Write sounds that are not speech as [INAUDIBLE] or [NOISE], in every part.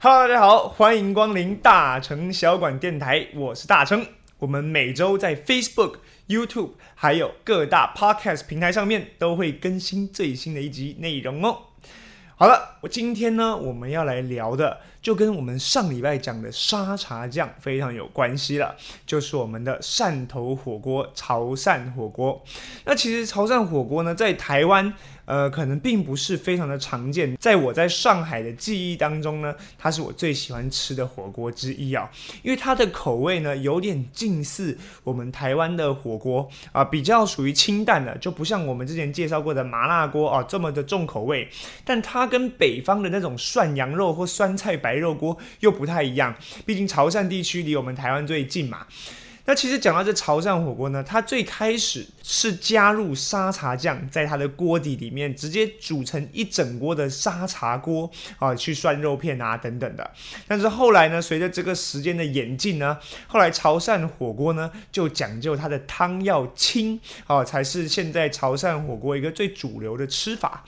Hello，大家好，欢迎光临大成小馆电台，我是大成。我们每周在 Facebook、YouTube 还有各大 Podcast 平台上面都会更新最新的一集内容哦。好了，我今天呢，我们要来聊的就跟我们上礼拜讲的沙茶酱非常有关系了，就是我们的汕头火锅——潮汕火锅。那其实潮汕火锅呢，在台湾。呃，可能并不是非常的常见，在我在上海的记忆当中呢，它是我最喜欢吃的火锅之一啊，因为它的口味呢有点近似我们台湾的火锅啊，比较属于清淡的，就不像我们之前介绍过的麻辣锅啊这么的重口味，但它跟北方的那种涮羊肉或酸菜白白肉锅又不太一样，毕竟潮汕地区离我们台湾最近嘛。那其实讲到这潮汕火锅呢，它最开始是加入沙茶酱在它的锅底里面，直接煮成一整锅的沙茶锅啊，去涮肉片啊等等的。但是后来呢，随着这个时间的演进呢，后来潮汕火锅呢就讲究它的汤要清啊，才是现在潮汕火锅一个最主流的吃法。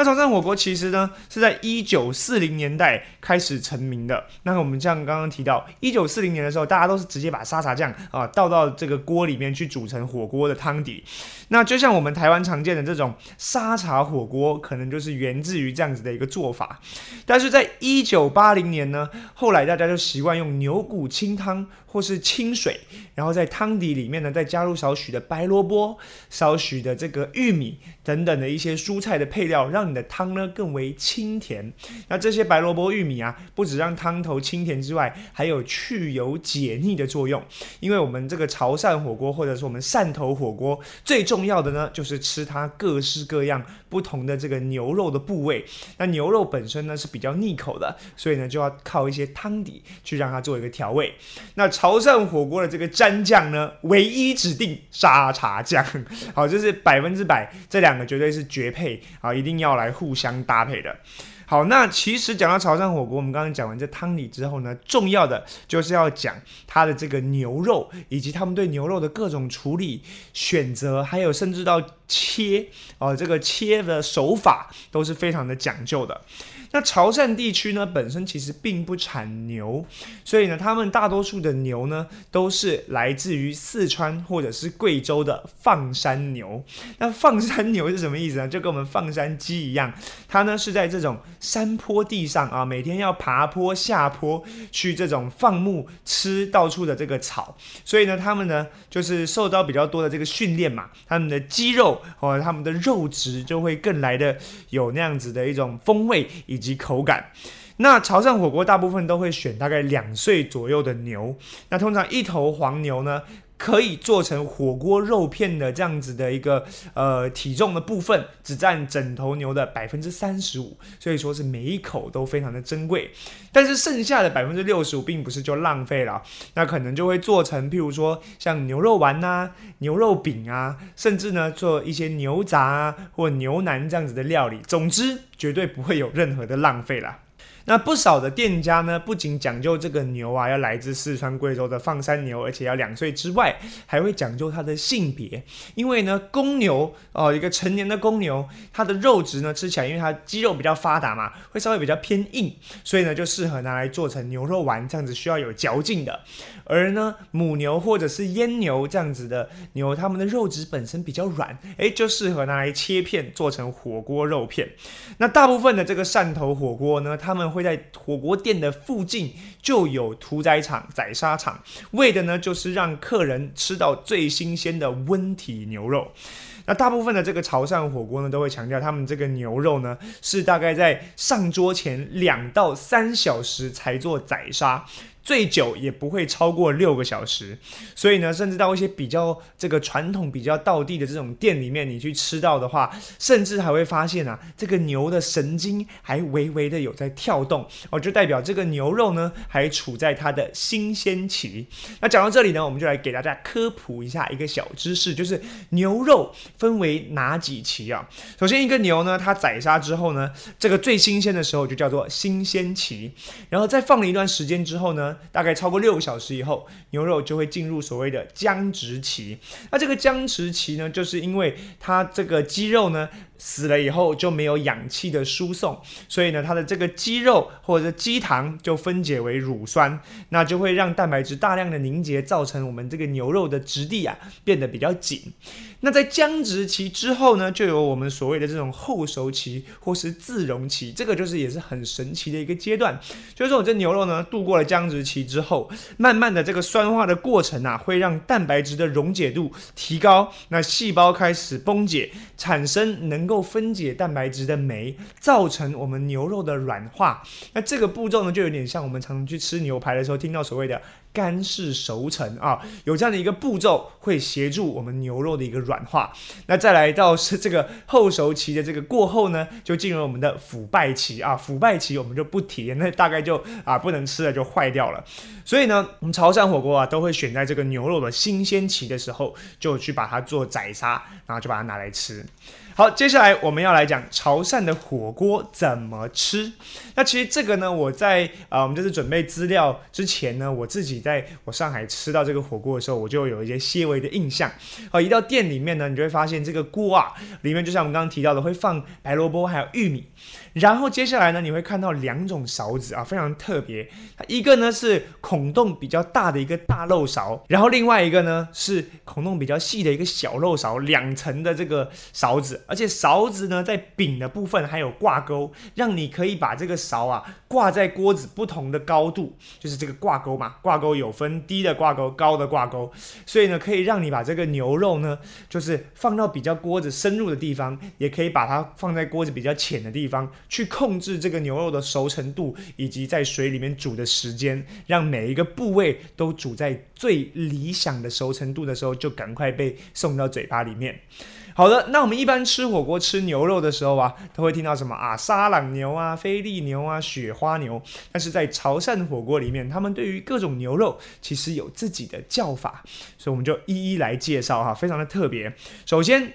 那潮汕火锅其实呢是在一九四零年代开始成名的。那我们像刚刚提到，一九四零年的时候，大家都是直接把沙茶酱啊倒到这个锅里面去煮成火锅的汤底。那就像我们台湾常见的这种沙茶火锅，可能就是源自于这样子的一个做法。但是在一九八零年呢，后来大家就习惯用牛骨清汤或是清水，然后在汤底里面呢再加入少许的白萝卜、少许的这个玉米等等的一些蔬菜的配料，让你的汤呢更为清甜。那这些白萝卜、玉米啊，不止让汤头清甜之外，还有去油解腻的作用。因为我们这个潮汕火锅，或者说我们汕头火锅，最重要的呢，就是吃它各式各样不同的这个牛肉的部位。那牛肉本身呢是比较腻口的，所以呢就要靠一些汤底去让它做一个调味。那潮汕火锅的这个蘸酱呢，唯一指定沙茶酱，[LAUGHS] 好，就是百分之百，这两个绝对是绝配啊，一定要来互相搭配的。好，那其实讲到潮汕火锅，我们刚刚讲完这汤底之后呢，重要的就是要讲它的这个牛肉，以及他们对牛肉的各种处理、选择，还有甚至到切哦，这个切的手法都是非常的讲究的。那潮汕地区呢，本身其实并不产牛，所以呢，他们大多数的牛呢，都是来自于四川或者是贵州的放山牛。那放山牛是什么意思呢？就跟我们放山鸡一样，它呢是在这种山坡地上啊，每天要爬坡下坡去这种放牧吃到处的这个草，所以呢，他们呢就是受到比较多的这个训练嘛，他们的肌肉和他们的肉质就会更来的有那样子的一种风味以。及口感，那潮汕火锅大部分都会选大概两岁左右的牛，那通常一头黄牛呢。可以做成火锅肉片的这样子的一个呃体重的部分，只占整头牛的百分之三十五，所以说是每一口都非常的珍贵。但是剩下的百分之六十五，并不是就浪费了，那可能就会做成譬如说像牛肉丸呐、牛肉饼啊，甚至呢做一些牛杂啊或牛腩这样子的料理。总之，绝对不会有任何的浪费了。那不少的店家呢，不仅讲究这个牛啊要来自四川贵州的放山牛，而且要两岁之外，还会讲究它的性别。因为呢，公牛哦，一个成年的公牛，它的肉质呢吃起来，因为它肌肉比较发达嘛，会稍微比较偏硬，所以呢就适合拿来做成牛肉丸，这样子需要有嚼劲的。而呢，母牛或者是阉牛这样子的牛，它们的肉质本身比较软，诶，就适合拿来切片做成火锅肉片。那大部分的这个汕头火锅呢，他们会在火锅店的附近就有屠宰场、宰杀场，为的呢就是让客人吃到最新鲜的温体牛肉。那大部分的这个潮汕火锅呢，都会强调他们这个牛肉呢是大概在上桌前两到三小时才做宰杀。最久也不会超过六个小时，所以呢，甚至到一些比较这个传统、比较道地的这种店里面，你去吃到的话，甚至还会发现啊，这个牛的神经还微微的有在跳动哦，就代表这个牛肉呢还处在它的新鲜期。那讲到这里呢，我们就来给大家科普一下一个小知识，就是牛肉分为哪几期啊？首先，一个牛呢，它宰杀之后呢，这个最新鲜的时候就叫做新鲜期，然后再放了一段时间之后呢。大概超过六个小时以后，牛肉就会进入所谓的僵直期。那这个僵直期呢，就是因为它这个肌肉呢。死了以后就没有氧气的输送，所以呢，它的这个肌肉或者肌糖就分解为乳酸，那就会让蛋白质大量的凝结，造成我们这个牛肉的质地啊变得比较紧。那在僵直期之后呢，就有我们所谓的这种后熟期或是自溶期，这个就是也是很神奇的一个阶段。就是说，我这牛肉呢度过了僵直期之后，慢慢的这个酸化的过程啊，会让蛋白质的溶解度提高，那细胞开始崩解，产生能够分解蛋白质的酶，造成我们牛肉的软化。那这个步骤呢，就有点像我们常常去吃牛排的时候听到所谓的。干式熟成啊，有这样的一个步骤，会协助我们牛肉的一个软化。那再来到是这个后熟期的这个过后呢，就进入我们的腐败期啊。腐败期我们就不提，那大概就啊不能吃了，就坏掉了。所以呢，我们潮汕火锅啊，都会选在这个牛肉的新鲜期的时候，就去把它做宰杀，然后就把它拿来吃。好，接下来我们要来讲潮汕的火锅怎么吃。那其实这个呢，我在啊，我们就是准备资料之前呢，我自己在我上海吃到这个火锅的时候，我就有一些细微的印象。好，一到店里面呢，你就会发现这个锅啊，里面就像我们刚刚提到的，会放白萝卜还有玉米。然后接下来呢，你会看到两种勺子啊，非常特别。一个呢是孔洞比较大的一个大漏勺，然后另外一个呢是孔洞比较细的一个小漏勺，两层的这个勺子。而且勺子呢在柄的部分还有挂钩，让你可以把这个勺啊挂在锅子不同的高度，就是这个挂钩嘛。挂钩有分低的挂钩、高的挂钩，所以呢可以让你把这个牛肉呢，就是放到比较锅子深入的地方，也可以把它放在锅子比较浅的地方。去控制这个牛肉的熟成度，以及在水里面煮的时间，让每一个部位都煮在最理想的熟成度的时候，就赶快被送到嘴巴里面。好的，那我们一般吃火锅吃牛肉的时候啊，都会听到什么啊沙朗牛啊、菲力牛啊、雪花牛。但是在潮汕火锅里面，他们对于各种牛肉其实有自己的叫法，所以我们就一一来介绍哈，非常的特别。首先。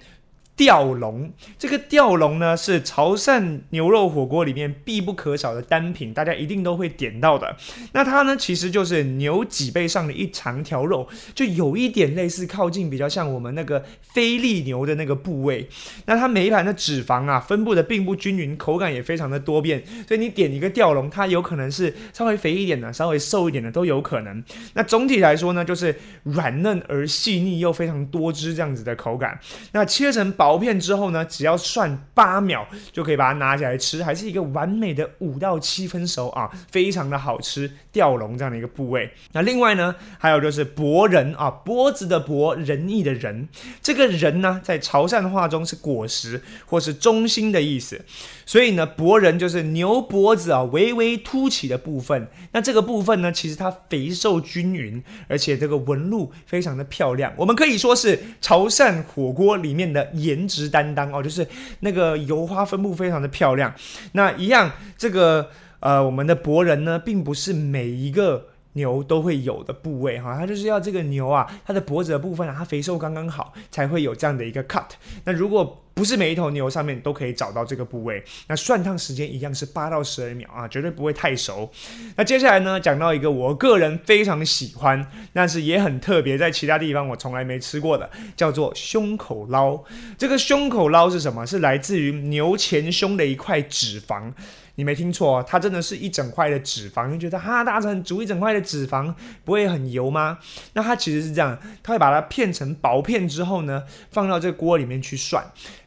吊龙，这个吊龙呢是潮汕牛肉火锅里面必不可少的单品，大家一定都会点到的。那它呢其实就是牛脊背上的一长条肉，就有一点类似，靠近比较像我们那个菲力牛的那个部位。那它每一盘的脂肪啊分布的并不均匀，口感也非常的多变，所以你点一个吊龙，它有可能是稍微肥一点的，稍微瘦一点的都有可能。那总体来说呢，就是软嫩而细腻又非常多汁这样子的口感。那切成薄。薄片之后呢，只要涮八秒就可以把它拿起来吃，还是一个完美的五到七分熟啊，非常的好吃。吊龙这样的一个部位，那另外呢，还有就是博人啊，脖子的脖，仁义的仁，这个人呢，在潮汕话中是果实或是中心的意思，所以呢，博人就是牛脖子啊微微凸起的部分。那这个部分呢，其实它肥瘦均匀，而且这个纹路非常的漂亮。我们可以说是潮汕火锅里面的颜。颜值担当哦，就是那个油花分布非常的漂亮。那一样，这个呃，我们的博人呢，并不是每一个牛都会有的部位哈，它就是要这个牛啊，它的脖子的部分啊，它肥瘦刚刚好，才会有这样的一个 cut。那如果不是每一头牛上面都可以找到这个部位，那涮烫时间一样是八到十二秒啊，绝对不会太熟。那接下来呢，讲到一个我个人非常喜欢，但是也很特别，在其他地方我从来没吃过的，叫做胸口捞。这个胸口捞是什么？是来自于牛前胸的一块脂肪。你没听错，它真的是一整块的脂肪。你觉得哈，大成煮一整块的脂肪不会很油吗？那它其实是这样，它会把它片成薄片之后呢，放到这个锅里面去涮。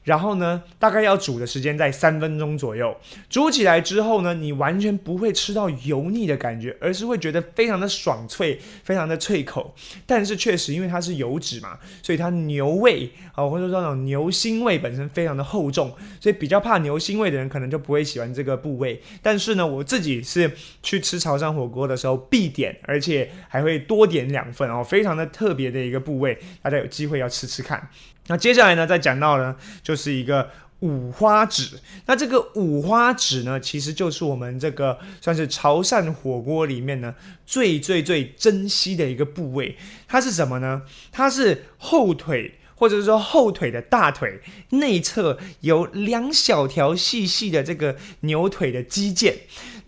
然后呢，大概要煮的时间在三分钟左右。煮起来之后呢，你完全不会吃到油腻的感觉，而是会觉得非常的爽脆，非常的脆口。但是确实，因为它是油脂嘛，所以它牛味啊，或者说那种牛腥味本身非常的厚重，所以比较怕牛腥味的人可能就不会喜欢这个部位。但是呢，我自己是去吃潮汕火锅的时候必点，而且还会多点两份哦，非常的特别的一个部位，大家有机会要吃吃看。那接下来呢，再讲到呢，就是一个五花趾。那这个五花趾呢，其实就是我们这个算是潮汕火锅里面呢最最最珍惜的一个部位。它是什么呢？它是后腿。或者是说后腿的大腿内侧有两小条细细的这个牛腿的肌腱，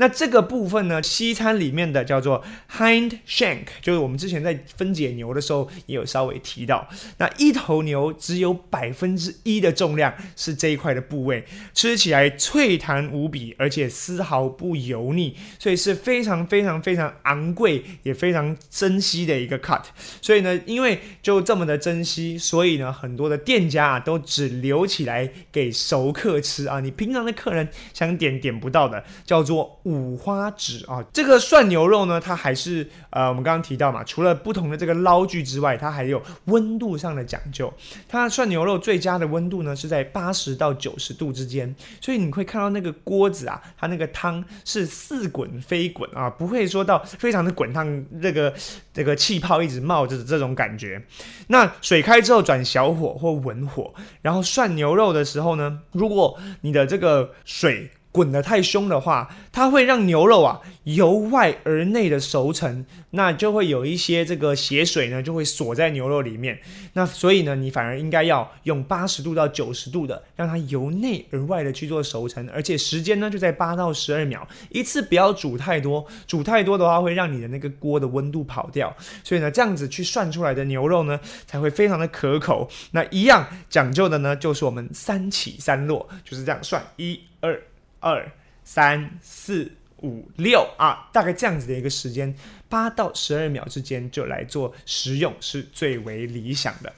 那这个部分呢，西餐里面的叫做 hind shank，就是我们之前在分解牛的时候也有稍微提到。那一头牛只有百分之一的重量是这一块的部位，吃起来脆弹无比，而且丝毫不油腻，所以是非常非常非常昂贵也非常珍惜的一个 cut。所以呢，因为就这么的珍惜，所以呢，很多的店家啊都只留起来给熟客吃啊。你平常的客人想点点不到的，叫做五花趾啊。这个涮牛肉呢，它还是呃，我们刚刚提到嘛，除了不同的这个捞具之外，它还有温度上的讲究。它涮牛肉最佳的温度呢是在八十到九十度之间，所以你会看到那个锅子啊，它那个汤是似滚非滚啊，不会说到非常的滚烫，这个这个气泡一直冒着这种感觉。那水开之后转小火或文火，然后涮牛肉的时候呢，如果你的这个水滚得太凶的话，它会让牛肉啊由外而内的熟成，那就会有一些这个血水呢就会锁在牛肉里面。那所以呢，你反而应该要用八十度到九十度的，让它由内而外的去做熟成，而且时间呢就在八到十二秒，一次不要煮太多，煮太多的话会让你的那个锅的温度跑掉。所以呢，这样子去涮出来的牛肉呢才会非常的可口。那一样讲究的呢，就是我们三起三落，就是这样涮，一二。二三四五六啊，大概这样子的一个时间，八到十二秒之间就来做食用是最为理想的。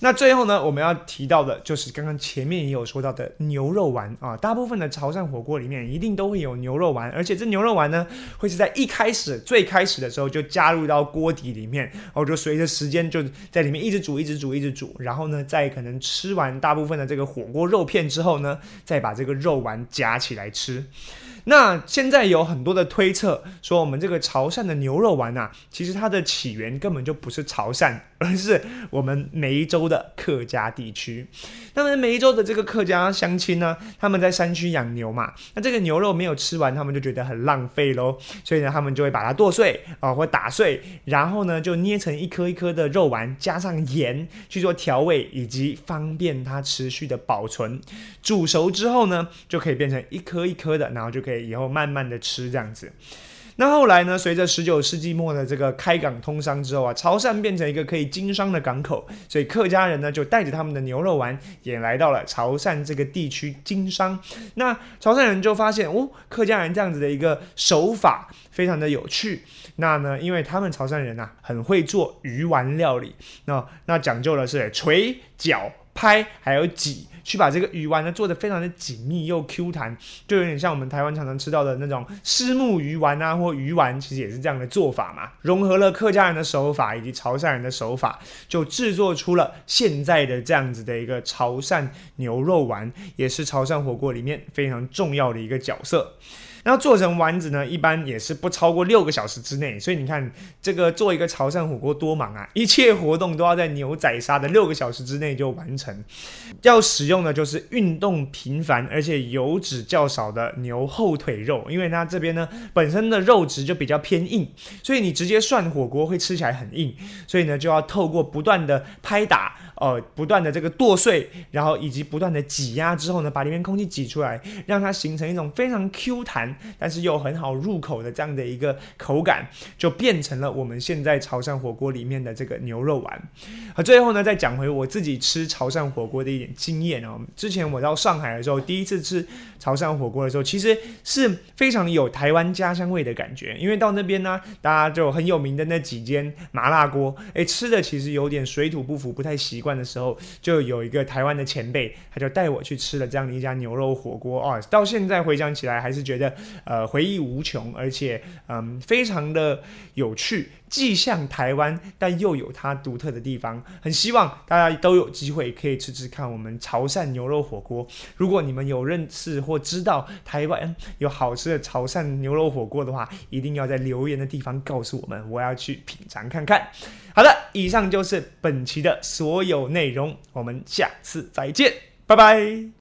那最后呢，我们要提到的就是刚刚前面也有说到的牛肉丸啊，大部分的潮汕火锅里面一定都会有牛肉丸，而且这牛肉丸呢会是在一开始最开始的时候就加入到锅底里面，然后就随着时间就在里面一直煮，一直煮，一直煮，然后呢，在可能吃完大部分的这个火锅肉片之后呢，再把这个肉丸夹起来吃。那现在有很多的推测说，我们这个潮汕的牛肉丸啊，其实它的起源根本就不是潮汕，而 [LAUGHS] 是我们梅州的客家地区。那么梅州的这个客家乡亲呢，他们在山区养牛嘛，那这个牛肉没有吃完，他们就觉得很浪费喽，所以呢，他们就会把它剁碎啊，或打碎，然后呢，就捏成一颗一颗的肉丸，加上盐去做调味，以及方便它持续的保存。煮熟之后呢，就可以变成一颗一颗的，然后就可以。以后慢慢的吃这样子，那后来呢？随着十九世纪末的这个开港通商之后啊，潮汕变成一个可以经商的港口，所以客家人呢就带着他们的牛肉丸也来到了潮汕这个地区经商。那潮汕人就发现哦，客家人这样子的一个手法非常的有趣。那呢，因为他们潮汕人呐很会做鱼丸料理，那那讲究的是锤脚。拍还有挤，去把这个鱼丸呢做的非常的紧密又 Q 弹，就有点像我们台湾常常吃到的那种虱目鱼丸啊，或鱼丸，其实也是这样的做法嘛。融合了客家人的手法以及潮汕人的手法，就制作出了现在的这样子的一个潮汕牛肉丸，也是潮汕火锅里面非常重要的一个角色。然后做成丸子呢，一般也是不超过六个小时之内。所以你看，这个做一个潮汕火锅多忙啊！[LAUGHS] 一切活动都要在牛仔杀的六个小时之内就完成。要使用的就是运动频繁而且油脂较少的牛后腿肉，因为它这边呢本身的肉质就比较偏硬，所以你直接涮火锅会吃起来很硬。所以呢，就要透过不断的拍打。哦，不断的这个剁碎，然后以及不断的挤压之后呢，把里面空气挤出来，让它形成一种非常 Q 弹，但是又很好入口的这样的一个口感，就变成了我们现在潮汕火锅里面的这个牛肉丸。好，最后呢，再讲回我自己吃潮汕火锅的一点经验哦。之前我到上海的时候，第一次吃潮汕火锅的时候，其实是非常有台湾家乡味的感觉，因为到那边呢，大家就很有名的那几间麻辣锅，哎，吃的其实有点水土不服，不太习惯。的时候，就有一个台湾的前辈，他就带我去吃了这样的一家牛肉火锅哦。到现在回想起来，还是觉得呃回忆无穷，而且嗯非常的有趣，既像台湾，但又有它独特的地方。很希望大家都有机会可以吃吃看我们潮汕牛肉火锅。如果你们有认识或知道台湾有好吃的潮汕牛肉火锅的话，一定要在留言的地方告诉我们，我要去品尝看看。好的，以上就是本期的所有内容，我们下次再见，拜拜。